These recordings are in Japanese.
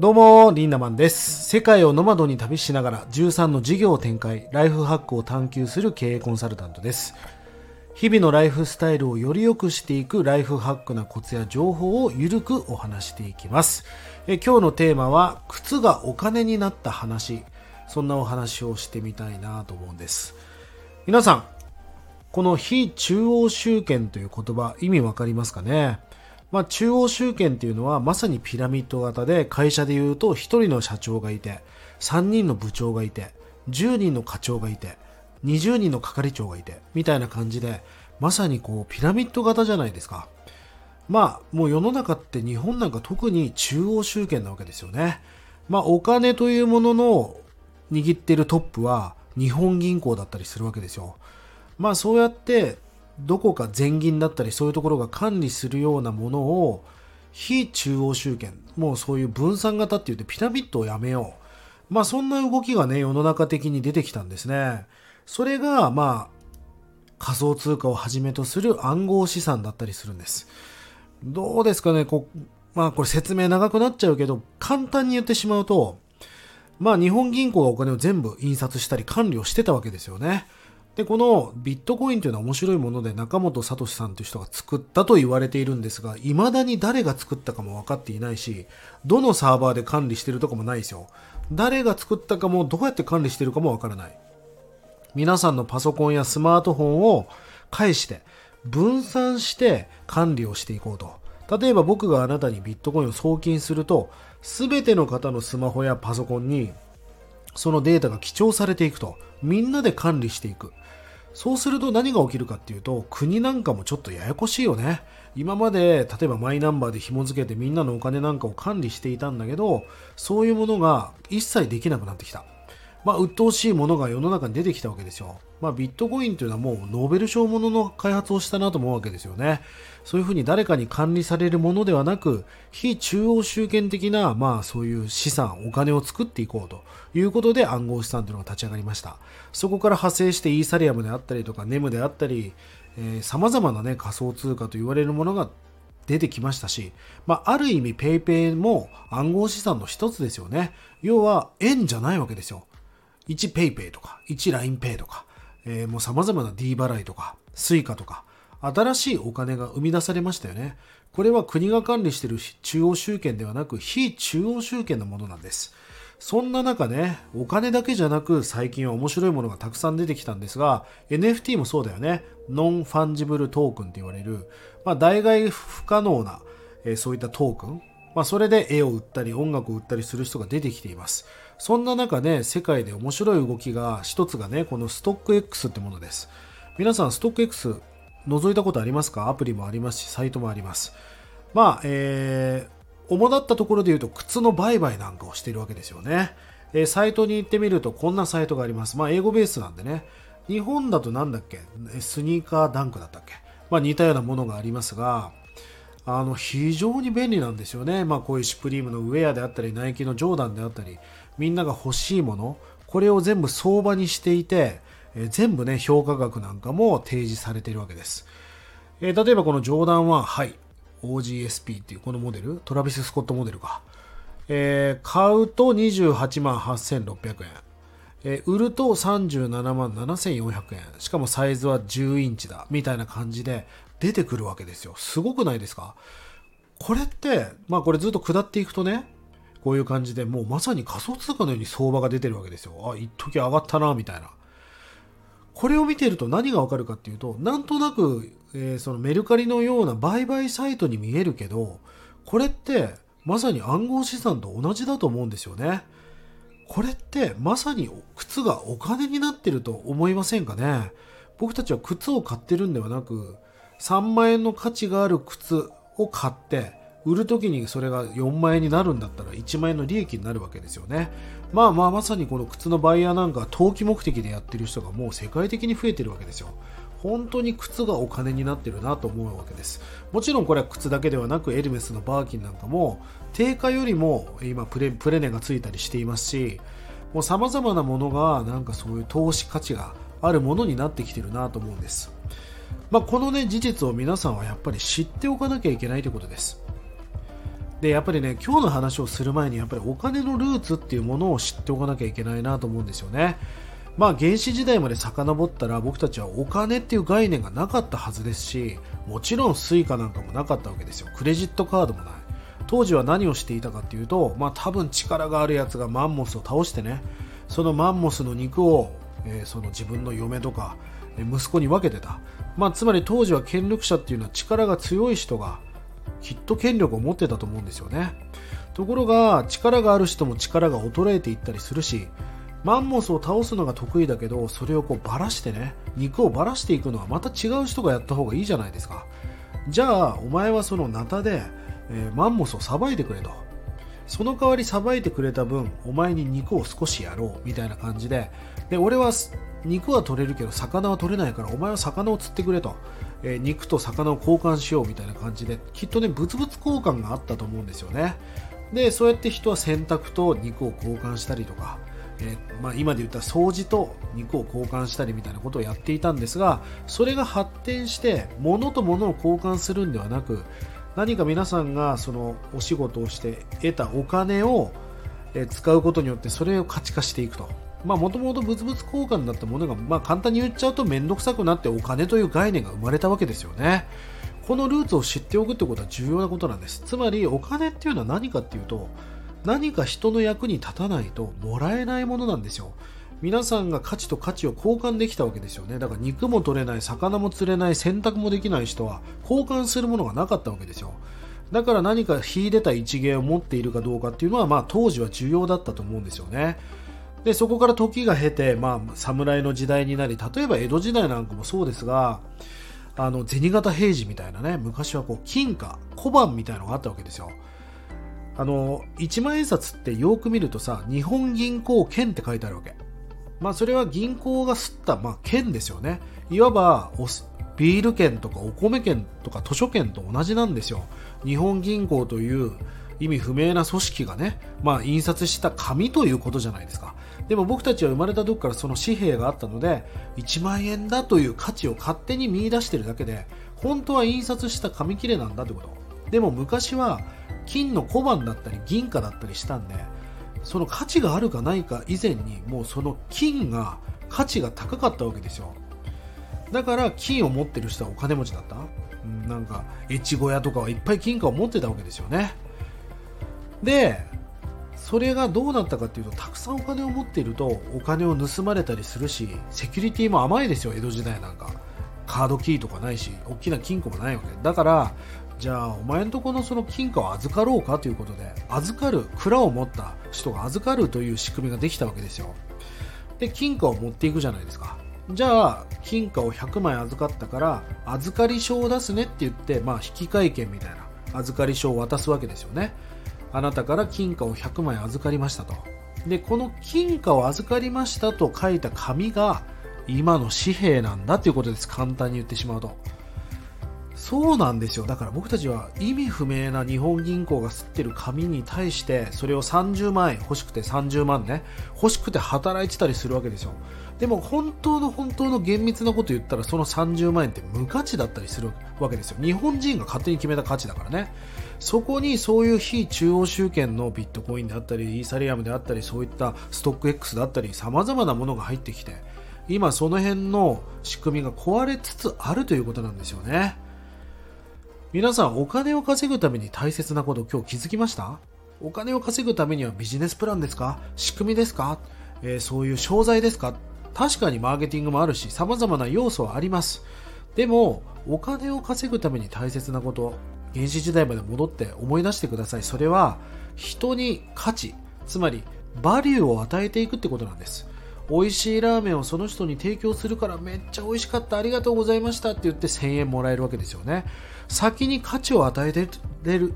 どうも、リンダマンです。世界をノマドに旅しながら13の事業を展開、ライフハックを探求する経営コンサルタントです。日々のライフスタイルをより良くしていくライフハックなコツや情報をゆるくお話していきます。え今日のテーマは、靴がお金になった話。そんなお話をしてみたいなと思うんです。皆さん、この非中央集権という言葉、意味わかりますかね？まあ、中央集権っていうのはまさにピラミッド型で会社で言うと1人の社長がいて3人の部長がいて10人の課長がいて20人の係長がいてみたいな感じでまさにこうピラミッド型じゃないですか。まあもう世の中って日本なんか特に中央集権なわけですよね。まあお金というものの握っているトップは日本銀行だったりするわけですよ。まあそうやってどこか全銀だったりそういうところが管理するようなものを非中央集権もうそういう分散型って言ってピラミッドをやめよう。まあそんな動きがね世の中的に出てきたんですね。それがまあ仮想通貨をはじめとする暗号資産だったりするんです。どうですかねこまあこれ説明長くなっちゃうけど簡単に言ってしまうとまあ日本銀行がお金を全部印刷したり管理をしてたわけですよね。で、このビットコインというのは面白いもので中本聡さんという人が作ったと言われているんですが、未だに誰が作ったかも分かっていないし、どのサーバーで管理してるとかもないですよ。誰が作ったかもどうやって管理してるかも分からない。皆さんのパソコンやスマートフォンを返して、分散して管理をしていこうと。例えば僕があなたにビットコインを送金すると、すべての方のスマホやパソコンにそのデータが記帳されていくと。みんなで管理していく。そうすると何が起きるかっていうと、国なんかもちょっとややこしいよね。今まで、例えばマイナンバーで紐付けてみんなのお金なんかを管理していたんだけど、そういうものが一切できなくなってきた。まあ、鬱陶しいものが世の中に出てきたわけですよ。まあ、ビットコインというのはもうノーベル賞ものの開発をしたなと思うわけですよね。そういうふうに誰かに管理されるものではなく、非中央集権的な、まあそういう資産、お金を作っていこうということで暗号資産というのが立ち上がりました。そこから派生してイーサリアムであったりとか、ネムであったり、えー、様々なね、仮想通貨と言われるものが出てきましたし、まあ、ある意味 PayPay も暗号資産の一つですよね。要は円じゃないわけですよ。1 PayPay とか、1 LINEPay とか、えー、もう様々な D 払いとか、Suica とか、新しいお金が生み出されましたよね。これは国が管理している中央集権ではなく、非中央集権のものなんです。そんな中ね、お金だけじゃなく最近は面白いものがたくさん出てきたんですが、NFT もそうだよね。 non-fungible token って言われる、まあ、代替不可能な、えー、そういったトークン。まあ、それで絵を売ったり音楽を売ったりする人が出てきています。そんな中ね、世界で面白い動きが、一つがね、このストック X ってものです。皆さん、ストック X 覗いたことありますか？アプリもありますし、サイトもあります。まあ、えー、主だったところで言うと、靴の売買なんかをしているわけですよね。えー、サイトに行ってみると、こんなサイトがあります。まあ、英語ベースなんでね。日本だとなんだっけ？スニーカーダンクだったっけ？まあ、似たようなものがありますが、あの、非常に便利なんですよね。まあ、こういうシュプリームのウェアであったり、ナイキのジョーダンであったり、みんなが欲しいもの、これを全部相場にしていて、え、全部ね、評価額なんかも提示されているわけです。え、例えばこのジョーダンは、はい、OGSP っていうこのモデル、トラビス・スコットモデルか。えー、買うと28万8600円。えー、売ると37万7400円。しかもサイズは10インチだ。みたいな感じで出てくるわけですよ。すごくないですか？これって、まあこれずっと下っていくとね、こういう感じでもうまさに仮想通貨のように相場が出てるわけですよ。あ、一時上がったな、みたいな。これを見てると何がわかるかっていうと、なんとなく、えー、そのメルカリのような売買サイトに見えるけど、これってまさに暗号資産と同じだと思うんですよね。これってまさに靴がお金になってると思いませんかね僕たちは靴を買ってるんではなく、3万円の価値がある靴を買って、売る時にそれが4万円になるんだったら1万円の利益になるわけですよね。まあまあまさにこの靴のバイヤーなんか投機目的でやってる人がもう世界的に増えてるわけですよ。本当に靴がお金になってるなと思うわけです。もちろんこれは靴だけではなくエルメスのバーキンなんかも定価よりも今プレプレネがついたりしていますし、もう様々なものがなんかそういう投資価値があるものになってきてるなと思うんです。まあ、このね事実を皆さんはやっぱり知っておかなきゃいけないということです。でやっぱりね今日の話をする前にやっぱりお金のルーツっていうものを知っておかなきゃいけないなと思うんですよね。まあ原始時代まで遡ったら僕たちはお金っていう概念がなかったはずですしもちろん suica なんかもなかったわけですよ。クレジットカードもない。当時は何をしていたかっていうとまあ多分力があるやつがマンモスを倒してねそのマンモスの肉を、えー、その自分の嫁とか息子に分けてた、まあ、つまり当時は権力者っていうのは力が強い人がきっと権力を持ってたと思うんですよね。ところが力がある人も力が衰えていったりするしマンモスを倒すのが得意だけどそれをこうばらしてね肉をばらしていくのはまた違う人がやった方がいいじゃないですか。じゃあお前はそのナタで、えー、マンモスをさばいてくれと。その代わりさばいてくれた分お前に肉を少しやろうみたいな感じで。で俺は肉は取れるけど魚は取れないからお前は魚を釣ってくれと、えー、肉と魚を交換しようみたいな感じできっとね物々交換があったと思うんですよね。でそうやって人は洗濯と肉を交換したりとかえー、まあ、今で言った掃除と肉を交換したりみたいなことをやっていたんですがそれが発展して物と物を交換するんではなく何か皆さんがそのお仕事をして得たお金を使うことによってそれを価値化していくと。まあもともと物々交換だったものが、まあ、簡単に言っちゃうと面倒くさくなってお金という概念が生まれたわけですよね。このルーツを知っておくってことは重要なことなんです。つまりお金っていうのは何かっていうと何か人の役に立たないともらえないものなんですよ。皆さんが価値と価値を交換できたわけですよね。だから肉も取れない魚も釣れない洗濯もできない人は交換するものがなかったわけですよ。だから何か秀でた一芸を持っているかどうかっていうのは、まあ、当時は重要だったと思うんですよね。でそこから時が経て、まあ、侍の時代になり例えば江戸時代なんかもそうですがあの銭形平次みたいなね昔はこう金貨小判みたいのがあったわけですよ。あの1万円札ってよく見るとさ日本銀行券って書いてあるわけ。まあそれは銀行が吸った、まあ、券ですよね。いわばビール券とかお米券とか図書券と同じなんですよ。日本銀行という意味不明な組織がね、まあ、印刷した紙ということじゃないですか。でも僕たちは生まれた時からその紙幣があったので1万円だという価値を勝手に見出してるだけで本当は印刷した紙切れなんだってこと。でも昔は金の小判だったり銀貨だったりしたんでその価値があるかないか以前にもうその金が価値が高かったわけですよ。だから金を持ってる人はお金持ちだった。なんか越後屋とかはいっぱい金貨を持ってたわけですよね。でそれがどうなったかっていうとたくさんお金を持っているとお金を盗まれたりするしセキュリティも甘いですよ江戸時代なんか。カードキーとかないし大きな金庫もないわけ。だからじゃあお前んとこのその金貨を預かろうかということで預かる蔵を持った人が預かるという仕組みができたわけですよ。で金貨を持っていくじゃないですか。じゃあ金貨を100枚預かったから預かり証を出すねって言ってまあ引換券みたいな預かり証を渡すわけですよね。あなたから金貨を100枚預かりましたと。でこの金貨を預かりましたと書いた紙が今の紙幣なんだということです。簡単に言ってしまうと。そうなんですよ。だから僕たちは意味不明な日本銀行が吸ってる紙に対してそれを30万円欲しくて30万ね欲しくて働いてたりするわけですよ。でも本当の本当の厳密なこと言ったらその30万円って無価値だったりするわけですよ。日本人が勝手に決めた価値だからね。そこにそういう非中央集権のビットコインであったりイーサリアムであったりそういったストック X だったり様々なものが入ってきて今その辺の仕組みが壊れつつあるということなんですよね。皆さんお金を稼ぐために大切なこと今日気づきました？お金を稼ぐためにはビジネスプランですか？仕組みですか、えー、そういう商材ですか？確かにマーケティングもあるし様々な要素はあります。でもお金を稼ぐために大切なこと原始時代まで戻って思い出してください。それは人に価値つまりバリューを与えていくってことなんです。美味しいラーメンをその人に提供するからめっちゃ美味しかったありがとうございましたって言って1000円もらえるわけですよね。先に価値を与えてる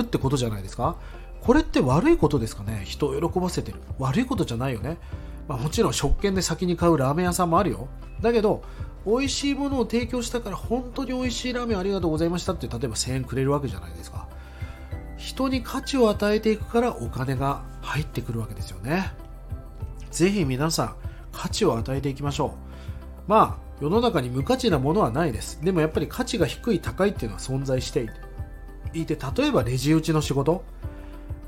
ってことじゃないですか。これって悪いことですかね。人を喜ばせてる。悪いことじゃないよね、まあ、もちろん食券で先に買うラーメン屋さんもあるよ。だけど美味しいものを提供したから本当に美味しいラーメンありがとうございましたって例えば1000円くれるわけじゃないですか。人に価値を与えていくからお金が入ってくるわけですよね。ぜひ皆さん価値を与えていきましょう。まあ世の中に無価値なものはないです。でもやっぱり価値が低い高いっていうのは存在していて。例えばレジ打ちの仕事。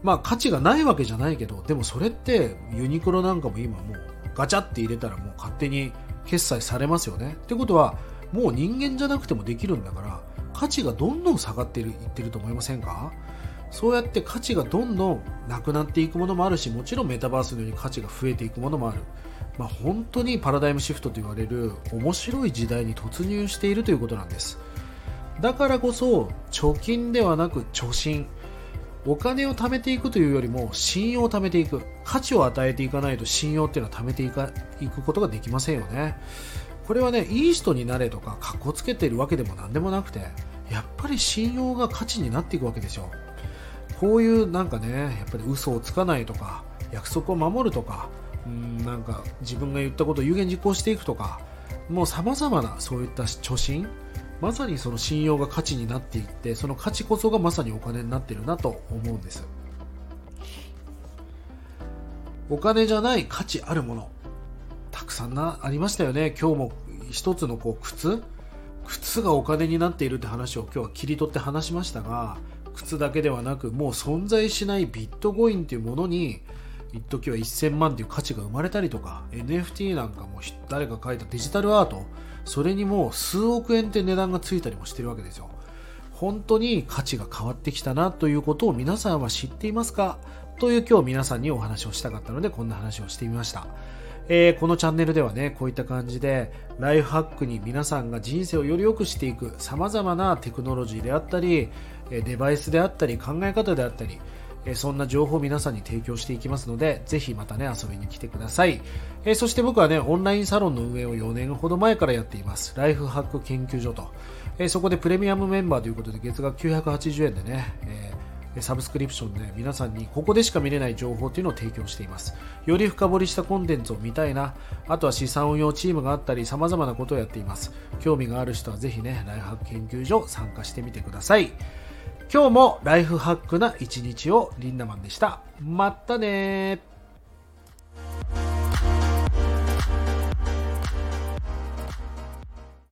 まあ価値がないわけじゃないけどでもそれってユニクロなんかも今もうガチャって入れたらもう勝手に決済されますよね。ってことはもう人間じゃなくてもできるんだから価値がどんどん下がっているいってると思いませんか？そうやって価値がどんどんなくなっていくものもあるしもちろんメタバースのように価値が増えていくものもある、まあ、本当にパラダイムシフトと言われる面白い時代に突入しているということなんです。だからこそ貯金ではなく貯金お金を貯めていくというよりも信用を貯めていく。価値を与えていかないと信用っていうのは貯めていかいくことができませんよね。これはねいい人になれとかかっこつけてるわけでも何でもなくてやっぱり信用が価値になっていくわけですよこういうなんかねやっぱり嘘をつかないとか約束を守るとかうんなんか自分が言ったことを有言実行していくとかもう様々なそういった貯金まさにその信用が価値になっていってその価値こそがまさにお金になってるなと思うんです。お金じゃない価値あるものたくさんなありましたよね。今日も一つのこう靴靴がお金になっているって話を今日は切り取って話しましたが靴だけではなくもう存在しないビットコインというものに一時は1000万という価値が生まれたりとか NFT なんかも誰か書いたデジタルアートそれにもう数億円って値段がついたりもしてるわけですよ。本当に価値が変わってきたなということを皆さんは知っていますか？という今日皆さんにお話をしたかったのでこんな話をしてみました。えー、このチャンネルではね、こういった感じで、ライフハックに皆さんが人生をより良くしていく様々なテクノロジーであったり、デバイスであったり、考え方であったり、そんな情報を皆さんに提供していきますので、ぜひまたね、遊びに来てください。えそして僕はね、オンラインサロンの運営を4年ほど前からやっています。ライフハック研究所と。えそこでプレミアムメンバーということで、月額980円でね、えサブスクリプションで皆さんにここでしか見れない情報というのを提供しています。より深掘りしたコンテンツを見たいな、あとは資産運用チームがあったり様々なことをやっています。興味がある人はぜひね、ライフハック研究所参加してみてください。今日もライフハックな一日をリンダマンでした。またね